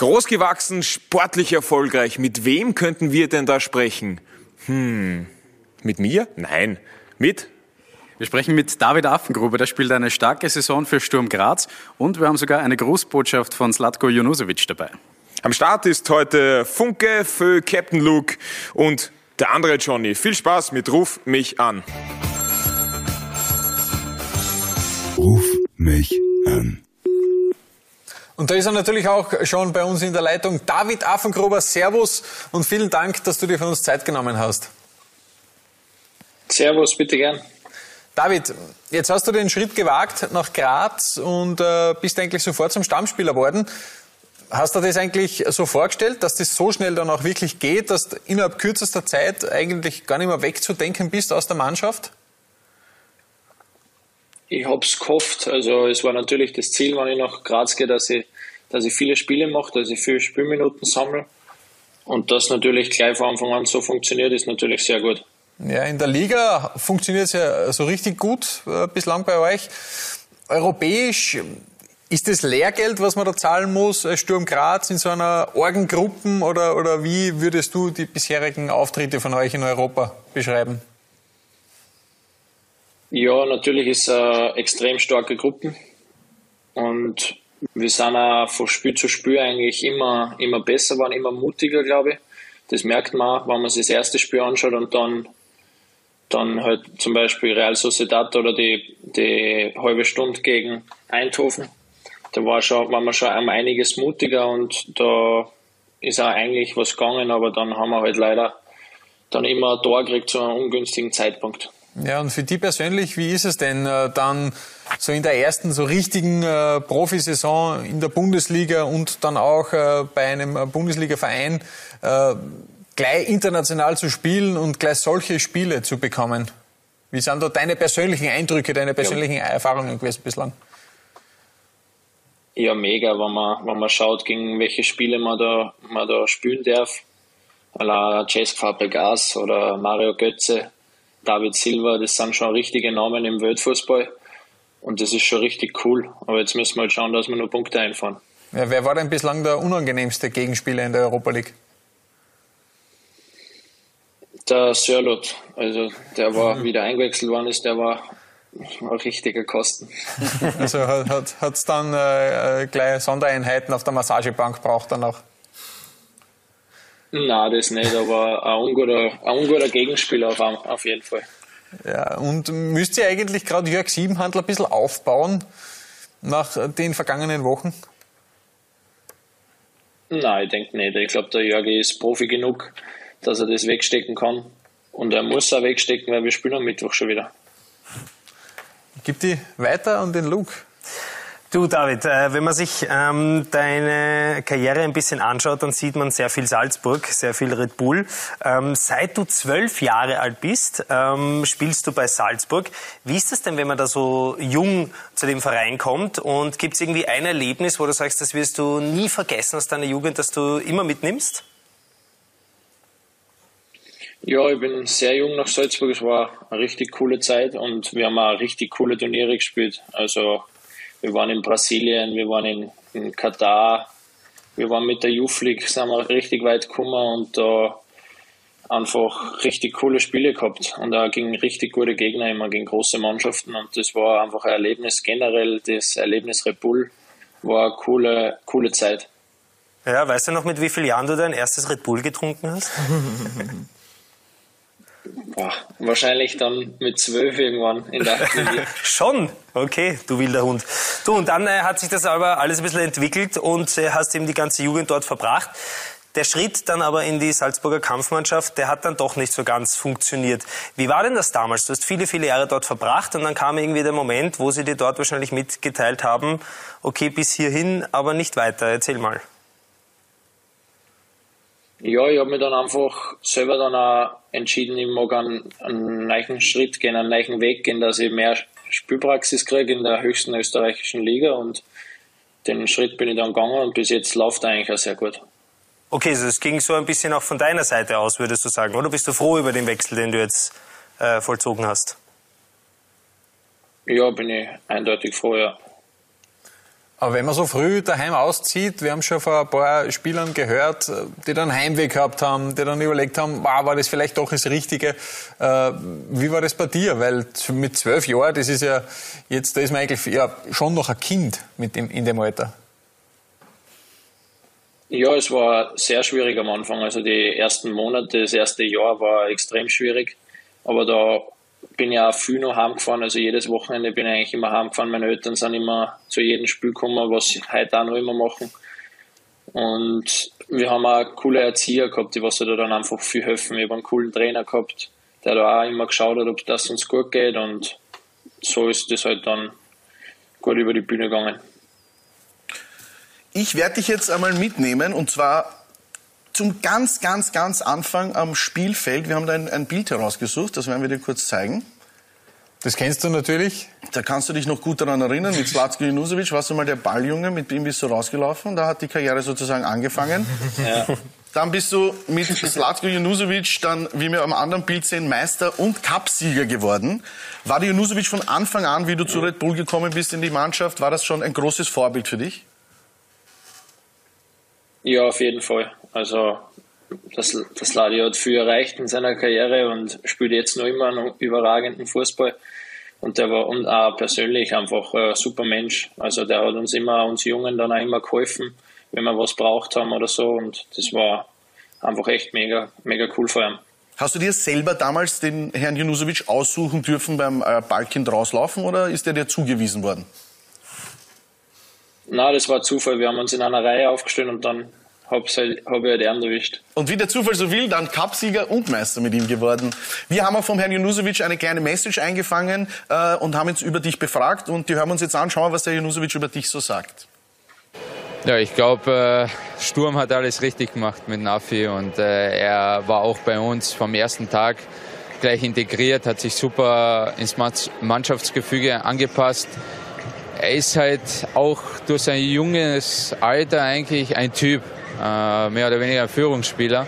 Großgewachsen, sportlich erfolgreich. Mit wem könnten wir denn da sprechen? Hm, mit mir? Nein. Mit? Wir sprechen mit David Affengruber, der spielt eine starke Saison für Sturm Graz und wir haben sogar eine Grußbotschaft von Slatko Junusovic dabei. Am Start ist heute Funke für Captain Luke und der andere Johnny. Viel Spaß mit Ruf mich an. Ruf mich an. Und da ist er natürlich auch schon bei uns in der Leitung. David Affengruber, Servus und vielen Dank, dass du dir für uns Zeit genommen hast. Servus, bitte gern. David, jetzt hast du den Schritt gewagt nach Graz und äh, bist eigentlich sofort zum Stammspieler geworden. Hast du das eigentlich so vorgestellt, dass das so schnell dann auch wirklich geht, dass du innerhalb kürzester Zeit eigentlich gar nicht mehr wegzudenken bist aus der Mannschaft? Ich habe es gehofft. Also es war natürlich das Ziel, wenn ich nach Graz gehe, dass ich, dass ich viele Spiele mache, dass ich viele Spielminuten sammle. Und das natürlich gleich von Anfang an so funktioniert, ist natürlich sehr gut. Ja, in der Liga funktioniert es ja so richtig gut äh, bislang bei euch. Europäisch ist das Lehrgeld, was man da zahlen muss, Sturm Graz in so einer Orgengruppen oder, oder wie würdest du die bisherigen Auftritte von euch in Europa beschreiben? Ja, natürlich ist es eine extrem starke Gruppe und wir sind auch von Spiel zu Spiel eigentlich immer, immer besser geworden, immer mutiger, glaube ich. Das merkt man auch, wenn man sich das erste Spiel anschaut und dann, dann halt zum Beispiel Real Sociedad oder die, die halbe Stunde gegen Eindhoven. Da war, schon, war man schon einiges mutiger und da ist auch eigentlich was gegangen, aber dann haben wir halt leider dann immer ein Tor gekriegt zu einem ungünstigen Zeitpunkt. Ja, und für die persönlich, wie ist es denn äh, dann so in der ersten so richtigen äh, Profisaison in der Bundesliga und dann auch äh, bei einem äh, Bundesliga-Verein äh, gleich international zu spielen und gleich solche Spiele zu bekommen? Wie sind da deine persönlichen Eindrücke, deine persönlichen ja. Erfahrungen gewesen bislang? Ja, mega, wenn man, wenn man schaut, gegen welche Spiele man da, man da spielen darf. La Cesc Fabregas oder Mario Götze David Silva, das sind schon richtige Namen im Weltfußball. Und das ist schon richtig cool. Aber jetzt müssen wir halt schauen, dass wir nur Punkte einfahren. Ja, wer war denn bislang der unangenehmste Gegenspieler in der Europa League? Der Sörlot. Also der war mhm. wieder eingewechselt worden ist, der war ein richtiger Kosten. Also hat es dann äh, gleich Sondereinheiten auf der Massagebank braucht dann auch? Nein, das nicht, aber ein unguter, ein unguter Gegenspieler auf, auf jeden Fall. Ja, und müsst ihr eigentlich gerade Jörg Siebenhandel ein bisschen aufbauen nach den vergangenen Wochen? Nein, ich denke nicht. Ich glaube, der Jörg ist Profi genug, dass er das wegstecken kann. Und er muss auch wegstecken, weil wir spielen am Mittwoch schon wieder. Gib die weiter an den Luke. Du David, äh, wenn man sich ähm, deine Karriere ein bisschen anschaut, dann sieht man sehr viel Salzburg, sehr viel Red Bull. Ähm, seit du zwölf Jahre alt bist, ähm, spielst du bei Salzburg. Wie ist das denn, wenn man da so jung zu dem Verein kommt? Und gibt es irgendwie ein Erlebnis, wo du sagst, das wirst du nie vergessen aus deiner Jugend, das du immer mitnimmst? Ja, ich bin sehr jung nach Salzburg. Es war eine richtig coole Zeit und wir haben auch richtig coole Turniere gespielt. Also wir waren in Brasilien, wir waren in, in Katar, wir waren mit der League, sind wir richtig weit gekommen und da einfach richtig coole Spiele gehabt und da gegen richtig gute Gegner, immer gegen große Mannschaften und das war einfach ein Erlebnis generell, das Erlebnis Red Bull war eine coole, coole Zeit. Ja, weißt du noch, mit wie vielen Jahren du dein erstes Red Bull getrunken hast? Boah, wahrscheinlich dann mit zwölf irgendwann in der. Schon? Okay, du wilder Hund. Du, und dann äh, hat sich das aber alles ein bisschen entwickelt und äh, hast eben die ganze Jugend dort verbracht. Der Schritt dann aber in die Salzburger Kampfmannschaft, der hat dann doch nicht so ganz funktioniert. Wie war denn das damals? Du hast viele, viele Jahre dort verbracht und dann kam irgendwie der Moment, wo sie dir dort wahrscheinlich mitgeteilt haben, okay, bis hierhin, aber nicht weiter. Erzähl mal. Ja, ich habe mich dann einfach selber dann auch entschieden, ich mag einen, einen neuen Schritt gehen, einen neuen Weg gehen, dass ich mehr Spielpraxis kriege in der höchsten österreichischen Liga und den Schritt bin ich dann gegangen und bis jetzt läuft eigentlich auch sehr gut. Okay, also es ging so ein bisschen auch von deiner Seite aus, würdest du sagen, oder bist du froh über den Wechsel, den du jetzt äh, vollzogen hast? Ja, bin ich eindeutig froh, ja. Aber wenn man so früh daheim auszieht, wir haben schon von ein paar Spielern gehört, die dann Heimweh gehabt haben, die dann überlegt haben, wow, war das vielleicht doch das Richtige. Äh, wie war das bei dir? Weil mit zwölf Jahren, das ist ja, jetzt da ist man eigentlich ja, schon noch ein Kind mit dem, in dem Alter. Ja, es war sehr schwierig am Anfang. Also die ersten Monate, das erste Jahr war extrem schwierig. Aber da bin ja auch viel noch heimgefahren, also jedes Wochenende bin ich eigentlich immer heimgefahren. Meine Eltern sind immer zu jedem Spiel gekommen, was sie heute auch noch immer machen. Und wir haben auch coole Erzieher gehabt, die was da dann einfach viel helfen. Ich habe einen coolen Trainer gehabt, der da auch immer geschaut hat, ob das uns gut geht und so ist das halt dann gut über die Bühne gegangen. Ich werde dich jetzt einmal mitnehmen und zwar zum ganz, ganz, ganz Anfang am Spielfeld. Wir haben da ein, ein Bild herausgesucht, das werden wir dir kurz zeigen. Das kennst du natürlich. Da kannst du dich noch gut daran erinnern. Mit Slatko Junusovic warst du mal der Balljunge, mit dem bist du rausgelaufen. Da hat die Karriere sozusagen angefangen. Ja. Dann bist du mit Slatko Junusovic dann, wie wir am anderen Bild sehen, Meister und Cupsieger geworden. War die Junusovic von Anfang an, wie du zu Red Bull gekommen bist in die Mannschaft, war das schon ein großes Vorbild für dich? Ja, auf jeden Fall. Also das, das Ladi hat viel erreicht in seiner Karriere und spielt jetzt noch immer einen überragenden Fußball. Und der war und auch persönlich einfach ein super Mensch. Also der hat uns immer, uns Jungen dann auch immer geholfen, wenn wir was braucht haben oder so. Und das war einfach echt mega, mega cool vor ihm. Hast du dir selber damals den Herrn Janusovic aussuchen dürfen beim äh, Ballkind rauslaufen oder ist der dir zugewiesen worden? Na, das war Zufall. Wir haben uns in einer Reihe aufgestellt und dann habe halt, hab ich halt ihn erwischt. Und wie der Zufall so will, dann Cupsieger und Meister mit ihm geworden. Wir haben auch vom Herrn Junusovic eine kleine Message eingefangen äh, und haben jetzt über dich befragt und die hören wir uns jetzt an. Schauen wir, was der Junusovic über dich so sagt. Ja, ich glaube, äh, Sturm hat alles richtig gemacht mit Nafi und äh, er war auch bei uns vom ersten Tag gleich integriert, hat sich super ins Mannschaftsgefüge angepasst. Er ist halt auch durch sein junges Alter eigentlich ein Typ, äh, mehr oder weniger ein Führungsspieler.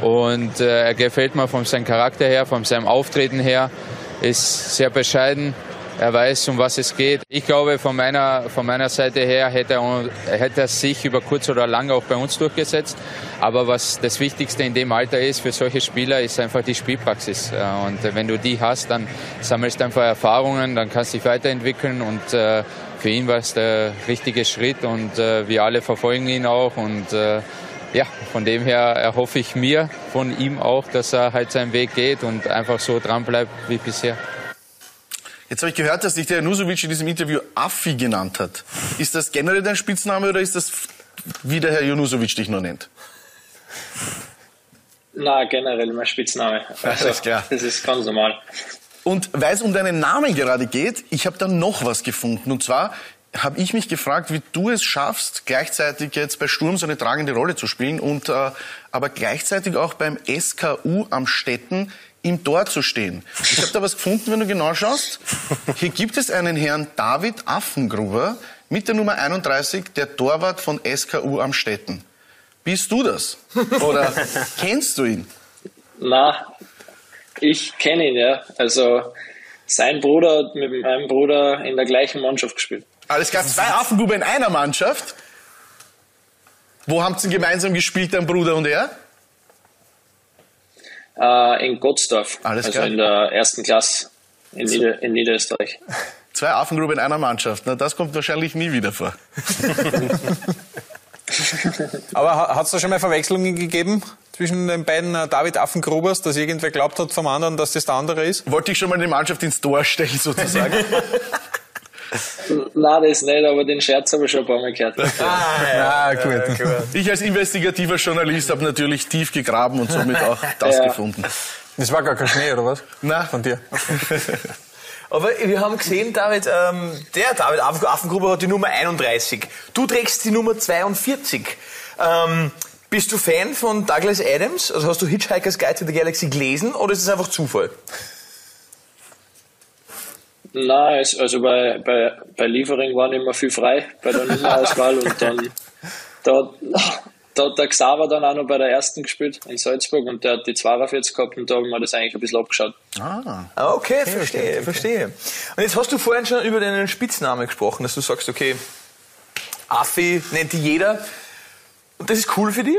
Und äh, er gefällt mir von seinem Charakter her, von seinem Auftreten her, ist sehr bescheiden. Er weiß, um was es geht. Ich glaube, von meiner, von meiner Seite her hätte er, hätte er sich über kurz oder lang auch bei uns durchgesetzt. Aber was das Wichtigste in dem Alter ist für solche Spieler, ist einfach die Spielpraxis. Äh, und wenn du die hast, dann sammelst du einfach Erfahrungen, dann kannst du dich weiterentwickeln. Und für ihn war es der richtige Schritt und wir alle verfolgen ihn auch. Und ja, von dem her erhoffe ich mir von ihm auch, dass er halt seinen Weg geht und einfach so dran bleibt wie bisher. Jetzt habe ich gehört, dass dich der Janusovic in diesem Interview Affi genannt hat. Ist das generell dein Spitzname oder ist das, wie der Herr Janusovic dich nur nennt? Na, generell mein Spitzname. Also, Alles klar. Das ist ganz normal. Und weil es um deinen Namen gerade geht, ich habe da noch was gefunden. Und zwar habe ich mich gefragt, wie du es schaffst, gleichzeitig jetzt bei Sturm so eine tragende Rolle zu spielen und äh, aber gleichzeitig auch beim SKU am Städten im Tor zu stehen. Ich habe da was gefunden, wenn du genau schaust. Hier gibt es einen Herrn David Affengruber mit der Nummer 31, der Torwart von SKU am Städten. Bist du das? Oder kennst du ihn? Na, ich kenne ihn, ja. Also sein Bruder hat mit meinem Bruder in der gleichen Mannschaft gespielt. Alles klar, zwei Affengruber in einer Mannschaft. Wo haben sie gemeinsam gespielt, dein Bruder und er? Äh, in Gottsdorf. Alles also klar. in der ersten Klasse in, Nieder in Niederösterreich. Zwei Affengruber in einer Mannschaft. Na, das kommt wahrscheinlich nie wieder vor. Aber hat es da schon mal Verwechslungen gegeben zwischen den beiden äh, David Affengrubers, dass irgendwer glaubt hat vom anderen, dass das der andere ist? Wollte ich schon mal die Mannschaft ins Tor stellen, sozusagen. Nein, das nicht, aber den Scherz habe ich schon ein paar Mal gehört. ah, ja, ja, gut. Ja, ich als investigativer Journalist habe natürlich tief gegraben und somit auch das ja. gefunden. Das war gar kein Schnee, oder was? Nein. Von dir. Aber wir haben gesehen, David, ähm, der David Affengruber hat die Nummer 31. Du trägst die Nummer 42. Ähm, bist du Fan von Douglas Adams? Also hast du Hitchhiker's Guide to the Galaxy gelesen oder ist es einfach Zufall? Nein, also bei, bei, bei Liefering waren immer viel frei bei der Nummerauswahl und dann da, da hat der Xaver dann auch noch bei der ersten gespielt in Salzburg und der hat die 42 gehabt und da haben wir das eigentlich ein bisschen abgeschaut. Ah, ah okay, okay verstehe, okay. verstehe. Und jetzt hast du vorhin schon über deinen Spitznamen gesprochen, dass du sagst, okay, Affi nennt die jeder. Und das ist cool für die?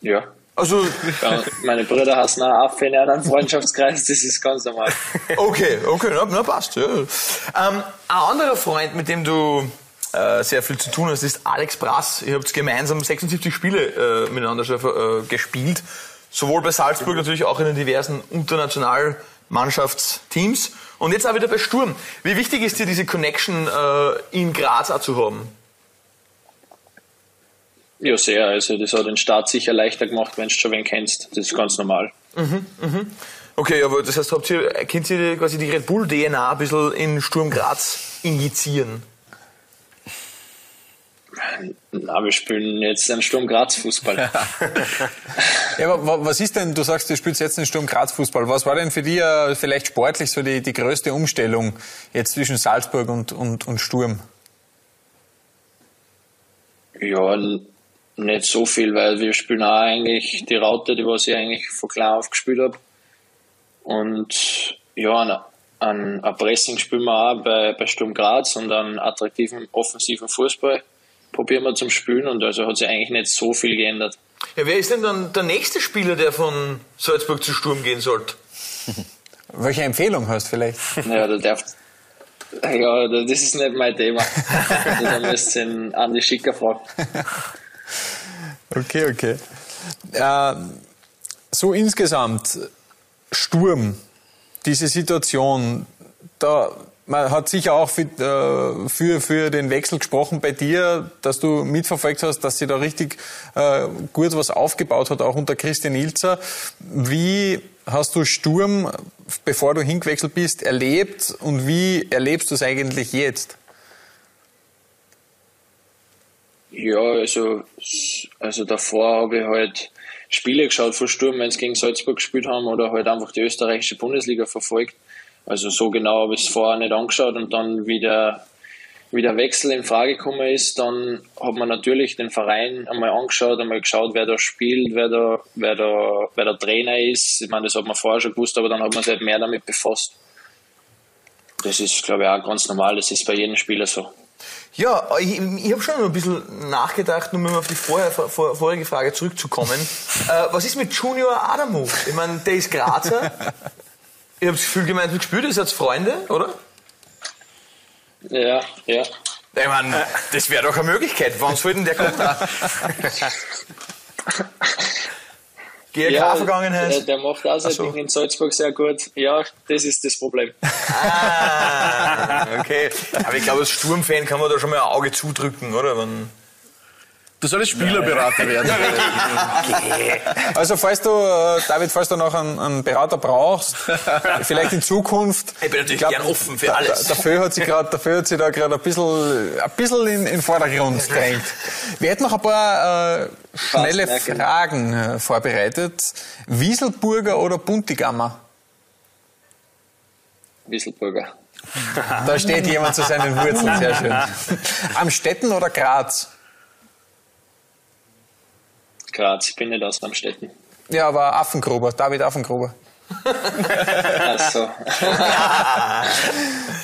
Ja. Also, ja, meine Brüder hassen auch Affe in einem Freundschaftskreis, das ist ganz normal. Okay, okay, na, na passt. Ja. Ähm, ein anderer Freund, mit dem du äh, sehr viel zu tun hast, ist Alex Brass. Ihr habt gemeinsam 76 Spiele äh, miteinander äh, gespielt. Sowohl bei Salzburg, natürlich auch in den diversen Internationalmannschaftsteams. Und jetzt auch wieder bei Sturm. Wie wichtig ist dir diese Connection äh, in Graz auch zu haben? Ja, sehr. Also das hat den Start sicher leichter gemacht, wenn du schon wen kennst. Das ist ganz normal. Mhm, mhm. Okay, aber das heißt, habt ihr, könnt ihr quasi die Red Bull DNA ein bisschen in Sturm Graz injizieren? Na, wir spielen jetzt einen Sturm Graz Fußball. ja, aber was ist denn, du sagst, du spielst jetzt einen Sturm Graz Fußball. Was war denn für dich äh, vielleicht sportlich so die, die größte Umstellung jetzt zwischen Salzburg und, und, und Sturm? Ja, nicht so viel, weil wir spielen auch eigentlich die Raute, die was ich eigentlich von klar auf gespielt habe. Und ja, an, an ein Pressing spielen wir auch bei, bei Sturm Graz und einen attraktiven offensiven Fußball probieren wir zum Spielen und also hat sich eigentlich nicht so viel geändert. Ja, wer ist denn dann der nächste Spieler, der von Salzburg zu Sturm gehen sollte? Welche Empfehlung hast du vielleicht? Ja, der darf. Ja, das ist nicht mein Thema. also, da müsst ihr den Andi Schicker fragen. Okay, okay. Äh, so insgesamt, Sturm, diese Situation, da man hat sicher auch für, äh, für, für den Wechsel gesprochen bei dir, dass du mitverfolgt hast, dass sie da richtig äh, gut was aufgebaut hat, auch unter Christian Ilzer. Wie hast du Sturm, bevor du hingewechselt bist, erlebt und wie erlebst du es eigentlich jetzt? Ja, also, also davor habe ich halt Spiele geschaut von Sturm, wenn sie gegen Salzburg gespielt haben oder halt einfach die österreichische Bundesliga verfolgt. Also so genau habe ich es vorher nicht angeschaut und dann wie der, wie der Wechsel in Frage gekommen ist, dann hat man natürlich den Verein einmal angeschaut, einmal geschaut, wer da spielt, wer da, wer da, wer der Trainer ist. Ich meine, das hat man vorher schon gewusst, aber dann hat man sich halt mehr damit befasst. Das ist, glaube ich, auch ganz normal, das ist bei jedem Spieler so. Ja, ich, ich habe schon ein bisschen nachgedacht, um auf die vorher, vor, vorige Frage zurückzukommen. äh, was ist mit Junior Adamu? Ich meine, der ist Grazer. ich habe das Gefühl, gemeinsam gespielt, ist jetzt Freunde, oder? Ja, ja. Ich meine, das wäre doch eine Möglichkeit. Wann soll denn der kommen? GRK-Vergangenheit? Ja, der, der macht auch sein so. Ding in Salzburg sehr gut. Ja, das ist das Problem. Ah, okay. Aber ich glaube, als Sturmfan kann man da schon mal ein Auge zudrücken, oder? Wenn Du solltest Spielerberater werden. okay. Also falls du, äh, David, falls du noch einen, einen Berater brauchst, vielleicht in Zukunft. Ich bin natürlich glaub, gern offen für alles. Dafür hat sie gerade, dafür hat sie da gerade ein bisschen, ein bisschen in, in Vordergrund gedrängt. Wir hätten noch ein paar äh, schnelle Fragen äh, vorbereitet. Wieselburger oder Buntigammer? Wieselburger. Da steht jemand zu seinen Wurzeln, sehr schön. Amstetten oder Graz? Graz, ich bin nicht aus Amstetten. Ja, aber Affengruber, David Affengruber. Ach so.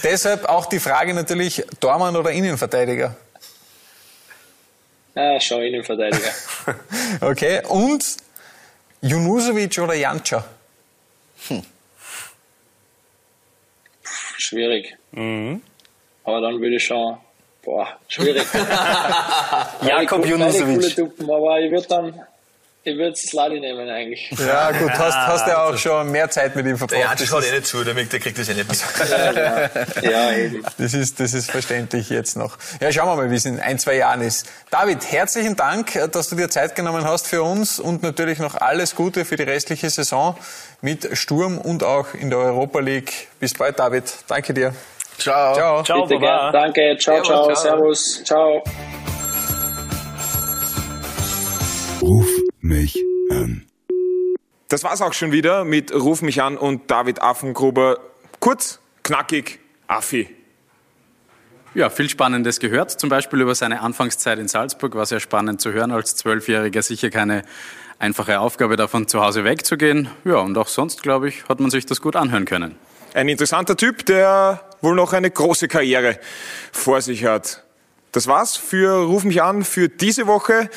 Deshalb auch die Frage natürlich, Dormann oder Innenverteidiger? Ah, schon Innenverteidiger. okay, und Junusovic oder Janca? Hm. Schwierig. Mhm. Aber dann würde ich schon Boah, schwierig. Jakob Junusovic. Aber ich würde dann, ich würde Sladi nehmen eigentlich. Ja gut, hast, hast ja auch schon mehr Zeit mit ihm verbracht. Ja, das schaut eh nicht zu, der, der kriegt das eh nicht mit. ja, ja, eben. Das ist, das ist verständlich jetzt noch. Ja, schauen wir mal, wie es in ein, zwei Jahren ist. David, herzlichen Dank, dass du dir Zeit genommen hast für uns und natürlich noch alles Gute für die restliche Saison mit Sturm und auch in der Europa League. Bis bald, David. Danke dir. Ciao. Ciao. Ciao, Bitte Baba. Danke. Ciao, ciao, ciao. Servus. Ciao. Ruf mich an. Das war's auch schon wieder mit Ruf mich an und David Affengruber. Kurz, knackig, Affi. Ja, viel Spannendes gehört, zum Beispiel über seine Anfangszeit in Salzburg. War sehr spannend zu hören, als Zwölfjähriger sicher keine einfache Aufgabe, davon zu Hause wegzugehen. Ja, und auch sonst, glaube ich, hat man sich das gut anhören können. Ein interessanter Typ, der wohl noch eine große Karriere vor sich hat. Das war's für Ruf mich an für diese Woche.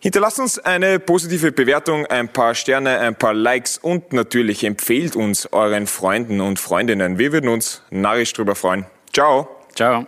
Hinterlasst uns eine positive Bewertung, ein paar Sterne, ein paar Likes und natürlich empfehlt uns euren Freunden und Freundinnen. Wir würden uns narrisch drüber freuen. Ciao. Ciao.